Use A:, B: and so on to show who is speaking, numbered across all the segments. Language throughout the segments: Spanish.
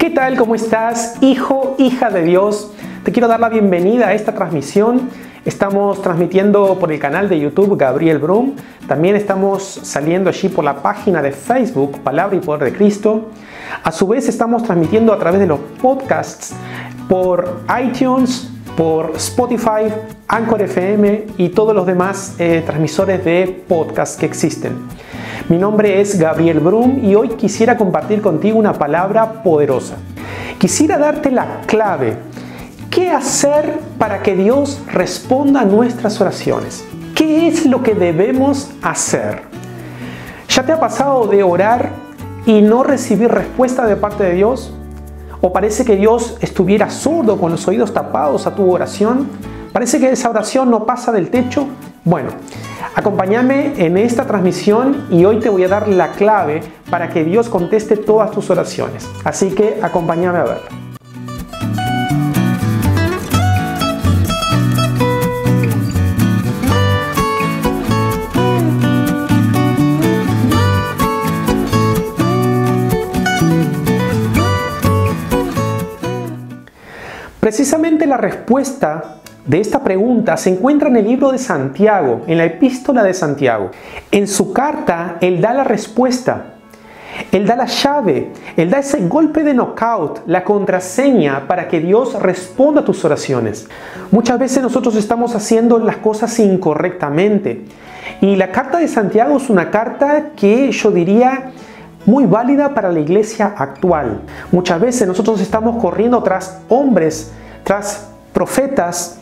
A: ¿Qué tal? ¿Cómo estás? Hijo, hija de Dios. Te quiero dar la bienvenida a esta transmisión. Estamos transmitiendo por el canal de YouTube Gabriel Brum. También estamos saliendo allí por la página de Facebook Palabra y Poder de Cristo. A su vez estamos transmitiendo a través de los podcasts por iTunes, por Spotify, Anchor FM y todos los demás eh, transmisores de podcast que existen. Mi nombre es Gabriel Brum y hoy quisiera compartir contigo una palabra poderosa. Quisiera darte la clave. ¿Qué hacer para que Dios responda a nuestras oraciones? ¿Qué es lo que debemos hacer? ¿Ya te ha pasado de orar y no recibir respuesta de parte de Dios? ¿O parece que Dios estuviera sordo con los oídos tapados a tu oración? ¿Parece que esa oración no pasa del techo? Bueno, acompáñame en esta transmisión y hoy te voy a dar la clave para que Dios conteste todas tus oraciones. Así que acompáñame a ver. Precisamente la respuesta de esta pregunta se encuentra en el libro de Santiago, en la epístola de Santiago. En su carta, él da la respuesta, él da la llave, él da ese golpe de knockout, la contraseña para que Dios responda a tus oraciones. Muchas veces nosotros estamos haciendo las cosas incorrectamente. Y la carta de Santiago es una carta que yo diría muy válida para la iglesia actual. Muchas veces nosotros estamos corriendo tras hombres, tras profetas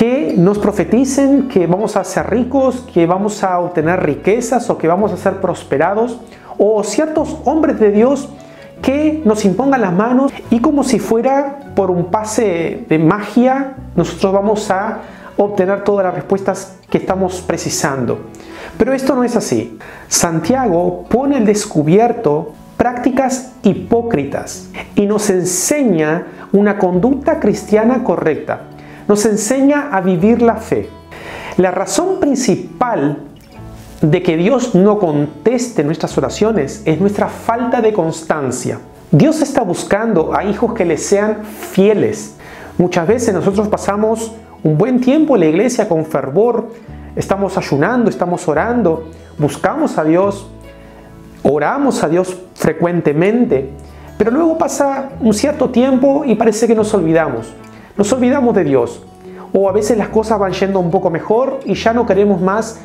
A: que nos profeticen que vamos a ser ricos, que vamos a obtener riquezas o que vamos a ser prosperados, o ciertos hombres de Dios que nos impongan las manos y como si fuera por un pase de magia, nosotros vamos a obtener todas las respuestas que estamos precisando. Pero esto no es así. Santiago pone el descubierto prácticas hipócritas y nos enseña una conducta cristiana correcta nos enseña a vivir la fe. La razón principal de que Dios no conteste nuestras oraciones es nuestra falta de constancia. Dios está buscando a hijos que le sean fieles. Muchas veces nosotros pasamos un buen tiempo en la iglesia con fervor, estamos ayunando, estamos orando, buscamos a Dios, oramos a Dios frecuentemente, pero luego pasa un cierto tiempo y parece que nos olvidamos. Nos olvidamos de Dios. O a veces las cosas van yendo un poco mejor y ya no queremos más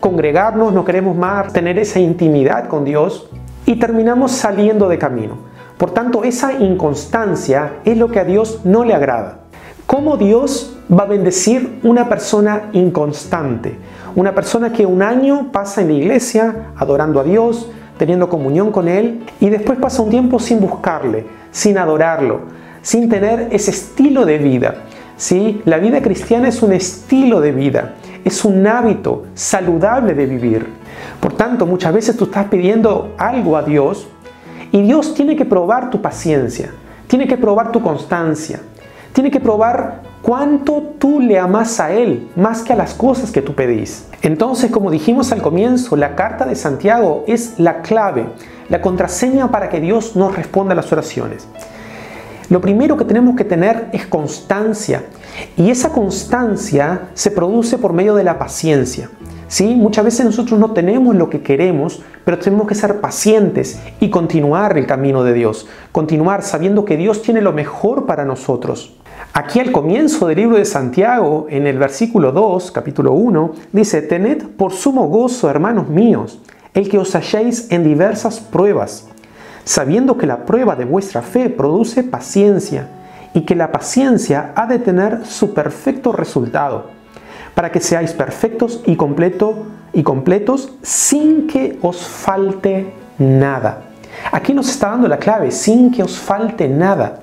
A: congregarnos, no queremos más tener esa intimidad con Dios y terminamos saliendo de camino. Por tanto, esa inconstancia es lo que a Dios no le agrada. ¿Cómo Dios va a bendecir una persona inconstante? Una persona que un año pasa en la iglesia adorando a Dios, teniendo comunión con Él y después pasa un tiempo sin buscarle, sin adorarlo, sin tener ese estilo de vida. ¿sí? La vida cristiana es un estilo de vida, es un hábito saludable de vivir. Por tanto, muchas veces tú estás pidiendo algo a Dios y Dios tiene que probar tu paciencia, tiene que probar tu constancia, tiene que probar cuánto tú le amas a Él más que a las cosas que tú pedís. Entonces, como dijimos al comienzo, la carta de Santiago es la clave, la contraseña para que Dios nos responda a las oraciones. Lo primero que tenemos que tener es constancia y esa constancia se produce por medio de la paciencia. ¿sí? Muchas veces nosotros no tenemos lo que queremos, pero tenemos que ser pacientes y continuar el camino de Dios, continuar sabiendo que Dios tiene lo mejor para nosotros. Aquí al comienzo del libro de Santiago, en el versículo 2, capítulo 1, dice, Tened por sumo gozo, hermanos míos, el que os halléis en diversas pruebas sabiendo que la prueba de vuestra fe produce paciencia y que la paciencia ha de tener su perfecto resultado, para que seáis perfectos y, completo, y completos sin que os falte nada. Aquí nos está dando la clave, sin que os falte nada.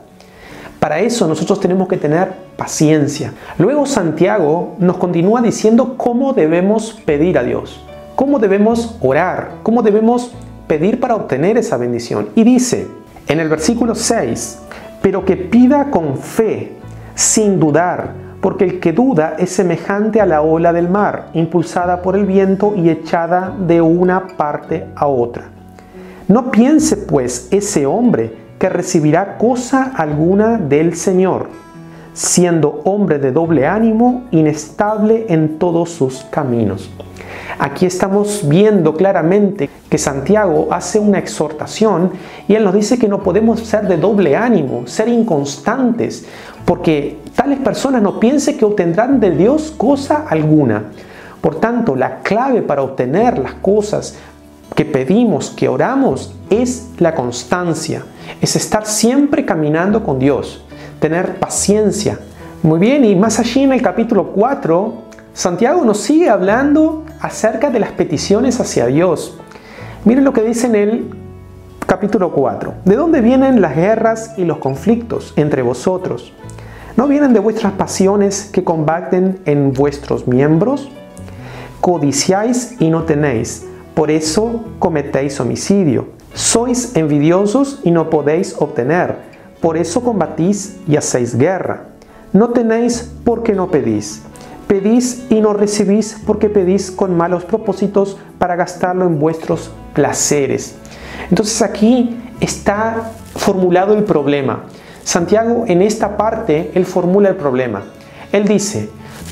A: Para eso nosotros tenemos que tener paciencia. Luego Santiago nos continúa diciendo cómo debemos pedir a Dios, cómo debemos orar, cómo debemos pedir para obtener esa bendición. Y dice en el versículo 6, pero que pida con fe, sin dudar, porque el que duda es semejante a la ola del mar, impulsada por el viento y echada de una parte a otra. No piense pues ese hombre que recibirá cosa alguna del Señor, siendo hombre de doble ánimo, inestable en todos sus caminos. Aquí estamos viendo claramente que Santiago hace una exhortación y él nos dice que no podemos ser de doble ánimo, ser inconstantes, porque tales personas no piensen que obtendrán de Dios cosa alguna. Por tanto, la clave para obtener las cosas que pedimos, que oramos, es la constancia, es estar siempre caminando con Dios, tener paciencia. Muy bien, y más allí en el capítulo 4, Santiago nos sigue hablando acerca de las peticiones hacia Dios. Miren lo que dice en el capítulo 4. ¿De dónde vienen las guerras y los conflictos entre vosotros? ¿No vienen de vuestras pasiones que combaten en vuestros miembros? Codiciáis y no tenéis, por eso cometéis homicidio. Sois envidiosos y no podéis obtener, por eso combatís y hacéis guerra. No tenéis porque no pedís. Pedís y no recibís porque pedís con malos propósitos para gastarlo en vuestros placeres. Entonces aquí está formulado el problema. Santiago en esta parte, él formula el problema. Él dice,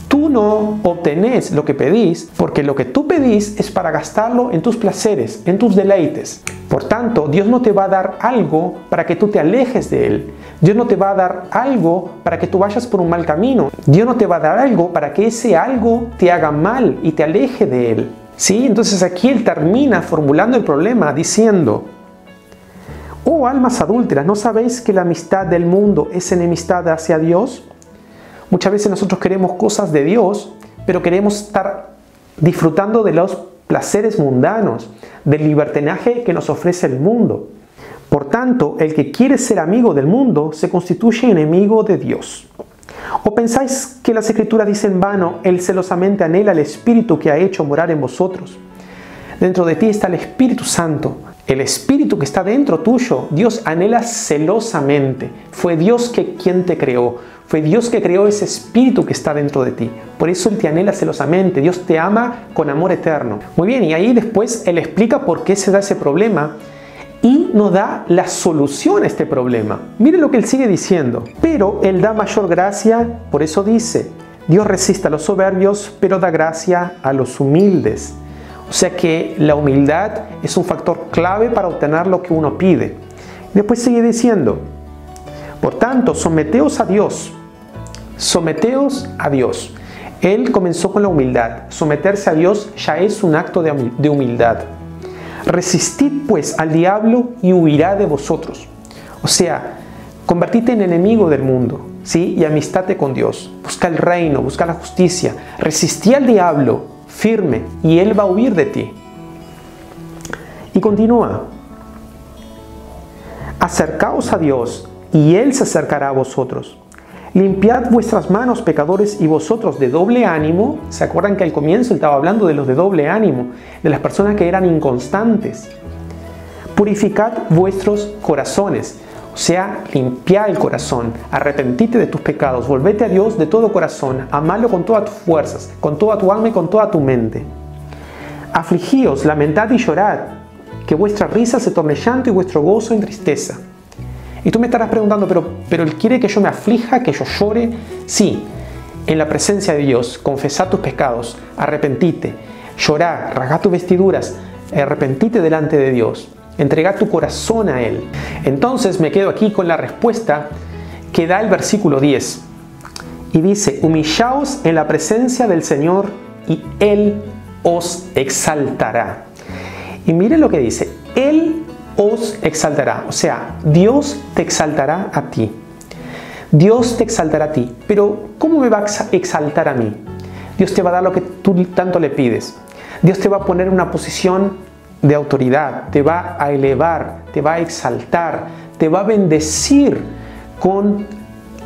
A: tú no obtenés lo que pedís porque lo que tú pedís es para gastarlo en tus placeres, en tus deleites. Por tanto, Dios no te va a dar algo para que tú te alejes de Él. Dios no te va a dar algo para que tú vayas por un mal camino. Dios no te va a dar algo para que ese algo te haga mal y te aleje de Él. ¿Sí? Entonces aquí Él termina formulando el problema diciendo, Oh almas adúlteras, ¿no sabéis que la amistad del mundo es enemistad hacia Dios? Muchas veces nosotros queremos cosas de Dios, pero queremos estar disfrutando de los placeres mundanos, del libertinaje que nos ofrece el mundo. Por tanto, el que quiere ser amigo del mundo se constituye enemigo de Dios. ¿O pensáis que las escrituras dicen en vano, Él celosamente anhela el Espíritu que ha hecho morar en vosotros? Dentro de ti está el Espíritu Santo. El Espíritu que está dentro tuyo, Dios anhela celosamente. Fue Dios que quien te creó. Fue Dios que creó ese espíritu que está dentro de ti. Por eso Él te anhela celosamente. Dios te ama con amor eterno. Muy bien, y ahí después Él explica por qué se da ese problema y nos da la solución a este problema. Mire lo que Él sigue diciendo. Pero Él da mayor gracia, por eso dice, Dios resiste a los soberbios, pero da gracia a los humildes. O sea que la humildad es un factor clave para obtener lo que uno pide. Después sigue diciendo, por tanto, someteos a Dios Someteos a Dios. Él comenzó con la humildad. Someterse a Dios ya es un acto de humildad. Resistid pues al diablo y huirá de vosotros. O sea, convertite en enemigo del mundo, ¿sí? Y amistate con Dios. Busca el reino, busca la justicia. Resistí al diablo firme y él va a huir de ti. Y continúa. Acercaos a Dios y él se acercará a vosotros. Limpiad vuestras manos, pecadores, y vosotros de doble ánimo. ¿Se acuerdan que al comienzo estaba hablando de los de doble ánimo, de las personas que eran inconstantes? Purificad vuestros corazones, sea, limpiad el corazón, arrepentite de tus pecados, volvete a Dios de todo corazón, amalo con todas tus fuerzas, con toda tu alma y con toda tu mente. Afligíos, lamentad y llorad, que vuestra risa se torne llanto y vuestro gozo en tristeza. Y tú me estarás preguntando, pero, pero Él quiere que yo me aflija, que yo llore. Sí, en la presencia de Dios, confesá tus pecados, arrepentite, llorá, rasgá tus vestiduras, arrepentite delante de Dios, entrega tu corazón a Él. Entonces me quedo aquí con la respuesta que da el versículo 10. Y dice, humillaos en la presencia del Señor y Él os exaltará. Y mire lo que dice, Él os exaltará. O sea, Dios te exaltará a ti. Dios te exaltará a ti. Pero ¿cómo me va a exaltar a mí? Dios te va a dar lo que tú tanto le pides. Dios te va a poner en una posición de autoridad, te va a elevar, te va a exaltar, te va a bendecir con,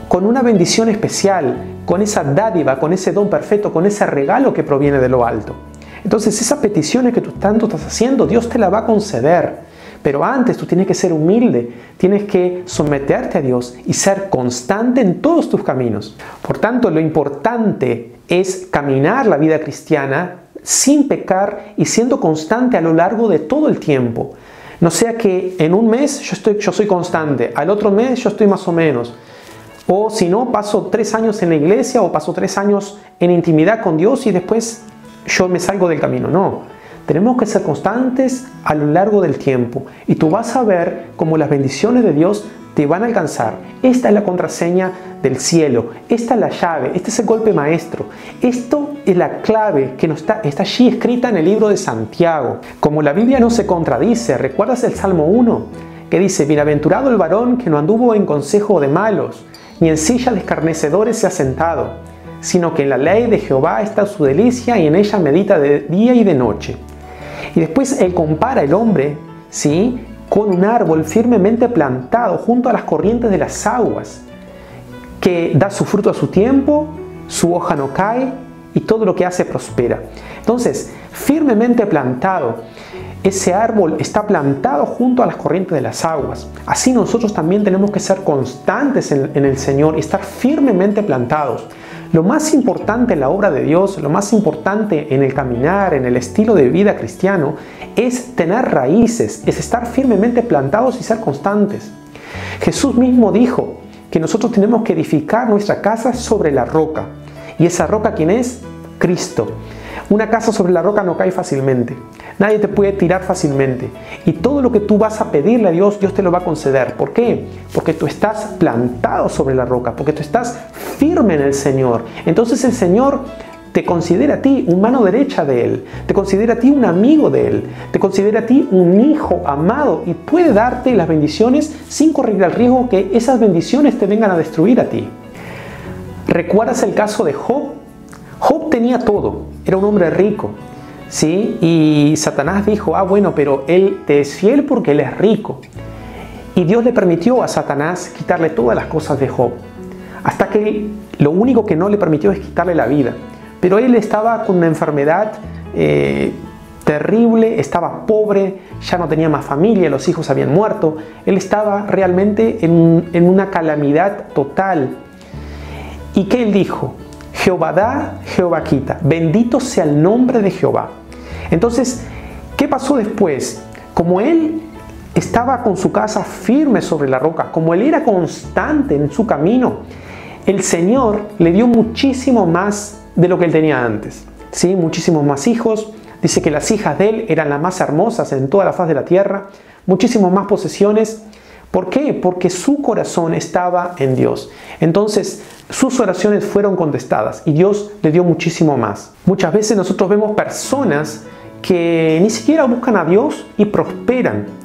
A: con una bendición especial, con esa dádiva, con ese don perfecto, con ese regalo que proviene de lo alto. Entonces esas peticiones que tú tanto estás haciendo, Dios te la va a conceder. Pero antes tú tienes que ser humilde, tienes que someterte a Dios y ser constante en todos tus caminos. Por tanto, lo importante es caminar la vida cristiana sin pecar y siendo constante a lo largo de todo el tiempo. No sea que en un mes yo, estoy, yo soy constante, al otro mes yo estoy más o menos. O si no, paso tres años en la iglesia o paso tres años en intimidad con Dios y después yo me salgo del camino. No, tenemos que ser constantes a lo largo del tiempo y tú vas a ver cómo las bendiciones de Dios te van a alcanzar. Esta es la contraseña del cielo, esta es la llave, este es el golpe maestro. Esto es la clave que nos está, está allí escrita en el libro de Santiago. Como la Biblia no se contradice, ¿recuerdas el Salmo 1? Que dice, bienaventurado el varón que no anduvo en consejo de malos, ni en silla de escarnecedores se ha sentado, sino que en la ley de Jehová está su delicia y en ella medita de día y de noche. Y después él compara el hombre, ¿sí? con un árbol firmemente plantado junto a las corrientes de las aguas, que da su fruto a su tiempo, su hoja no cae y todo lo que hace prospera. Entonces, firmemente plantado, ese árbol está plantado junto a las corrientes de las aguas. Así nosotros también tenemos que ser constantes en, en el Señor y estar firmemente plantados. Lo más importante en la obra de Dios, lo más importante en el caminar, en el estilo de vida cristiano, es tener raíces, es estar firmemente plantados y ser constantes. Jesús mismo dijo que nosotros tenemos que edificar nuestra casa sobre la roca. ¿Y esa roca quién es? Cristo. Una casa sobre la roca no cae fácilmente. Nadie te puede tirar fácilmente. Y todo lo que tú vas a pedirle a Dios, Dios te lo va a conceder. ¿Por qué? Porque tú estás plantado sobre la roca, porque tú estás firme en el Señor. Entonces el Señor te considera a ti un mano derecha de Él, te considera a ti un amigo de Él, te considera a ti un hijo amado y puede darte las bendiciones sin correr el riesgo que esas bendiciones te vengan a destruir a ti. ¿Recuerdas el caso de Job? Job tenía todo, era un hombre rico, ¿sí? Y Satanás dijo, ah, bueno, pero él te es fiel porque él es rico. Y Dios le permitió a Satanás quitarle todas las cosas de Job, hasta que lo único que no le permitió es quitarle la vida. Pero él estaba con una enfermedad eh, terrible, estaba pobre, ya no tenía más familia, los hijos habían muerto, él estaba realmente en, en una calamidad total. ¿Y qué él dijo? Jehová da, Jehová quita. Bendito sea el nombre de Jehová. Entonces, ¿qué pasó después? Como él estaba con su casa firme sobre la roca, como él era constante en su camino, el Señor le dio muchísimo más de lo que él tenía antes. ¿sí? Muchísimos más hijos. Dice que las hijas de él eran las más hermosas en toda la faz de la tierra. Muchísimas más posesiones. ¿Por qué? Porque su corazón estaba en Dios. Entonces, sus oraciones fueron contestadas y Dios le dio muchísimo más. Muchas veces nosotros vemos personas que ni siquiera buscan a Dios y prosperan.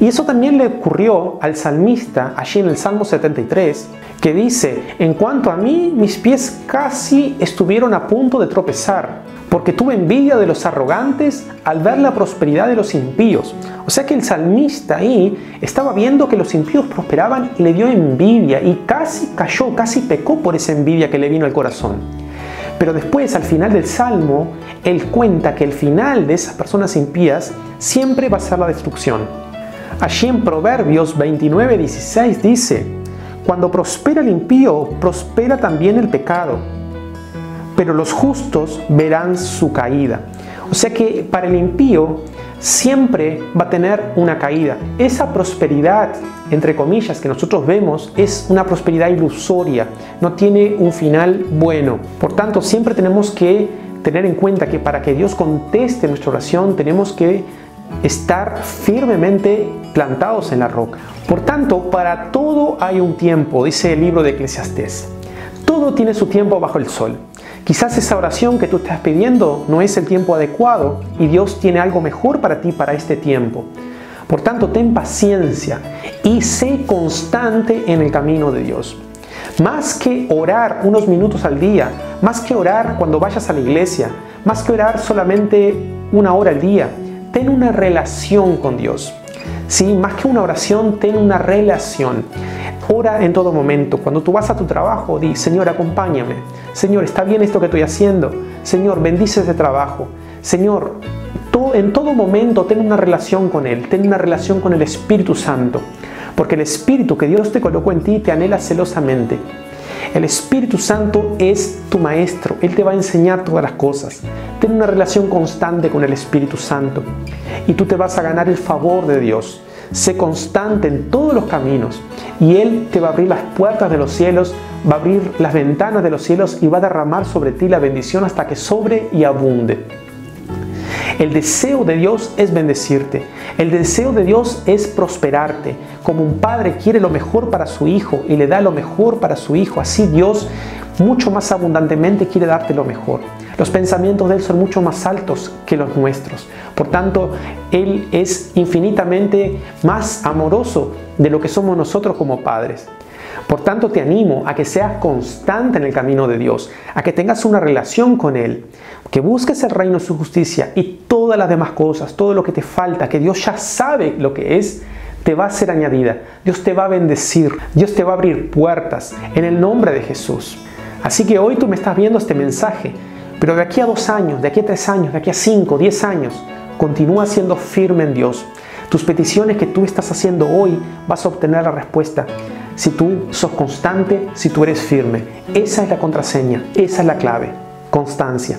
A: Y eso también le ocurrió al salmista allí en el Salmo 73, que dice, en cuanto a mí, mis pies casi estuvieron a punto de tropezar, porque tuve envidia de los arrogantes al ver la prosperidad de los impíos. O sea que el salmista ahí estaba viendo que los impíos prosperaban y le dio envidia y casi cayó, casi pecó por esa envidia que le vino al corazón. Pero después, al final del salmo, él cuenta que el final de esas personas impías siempre va a ser la destrucción. Allí en Proverbios 29, 16 dice, cuando prospera el impío, prospera también el pecado, pero los justos verán su caída. O sea que para el impío siempre va a tener una caída. Esa prosperidad, entre comillas, que nosotros vemos es una prosperidad ilusoria, no tiene un final bueno. Por tanto, siempre tenemos que tener en cuenta que para que Dios conteste nuestra oración tenemos que estar firmemente plantados en la roca. Por tanto, para todo hay un tiempo, dice el libro de Eclesiastés. Todo tiene su tiempo bajo el sol. Quizás esa oración que tú estás pidiendo no es el tiempo adecuado y Dios tiene algo mejor para ti para este tiempo. Por tanto, ten paciencia y sé constante en el camino de Dios. Más que orar unos minutos al día, más que orar cuando vayas a la iglesia, más que orar solamente una hora al día, ten una relación con Dios. ¿Sí? Más que una oración, ten una relación. Ora en todo momento. Cuando tú vas a tu trabajo, di, Señor, acompáñame. Señor, está bien esto que estoy haciendo. Señor, bendice ese trabajo. Señor, en todo momento ten una relación con Él. Ten una relación con el Espíritu Santo. Porque el Espíritu que Dios te colocó en ti te anhela celosamente. El Espíritu Santo es tu maestro, Él te va a enseñar todas las cosas. Ten una relación constante con el Espíritu Santo y tú te vas a ganar el favor de Dios. Sé constante en todos los caminos y Él te va a abrir las puertas de los cielos, va a abrir las ventanas de los cielos y va a derramar sobre ti la bendición hasta que sobre y abunde. El deseo de Dios es bendecirte. El deseo de Dios es prosperarte. Como un padre quiere lo mejor para su hijo y le da lo mejor para su hijo, así Dios mucho más abundantemente quiere darte lo mejor. Los pensamientos de Él son mucho más altos que los nuestros. Por tanto, Él es infinitamente más amoroso de lo que somos nosotros como padres. Por tanto, te animo a que seas constante en el camino de Dios, a que tengas una relación con Él, que busques el reino, su justicia y todas las demás cosas, todo lo que te falta, que Dios ya sabe lo que es, te va a ser añadida. Dios te va a bendecir, Dios te va a abrir puertas en el nombre de Jesús. Así que hoy tú me estás viendo este mensaje, pero de aquí a dos años, de aquí a tres años, de aquí a cinco, diez años, continúa siendo firme en Dios. Tus peticiones que tú estás haciendo hoy vas a obtener la respuesta si tú sos constante, si tú eres firme. Esa es la contraseña, esa es la clave. Constancia.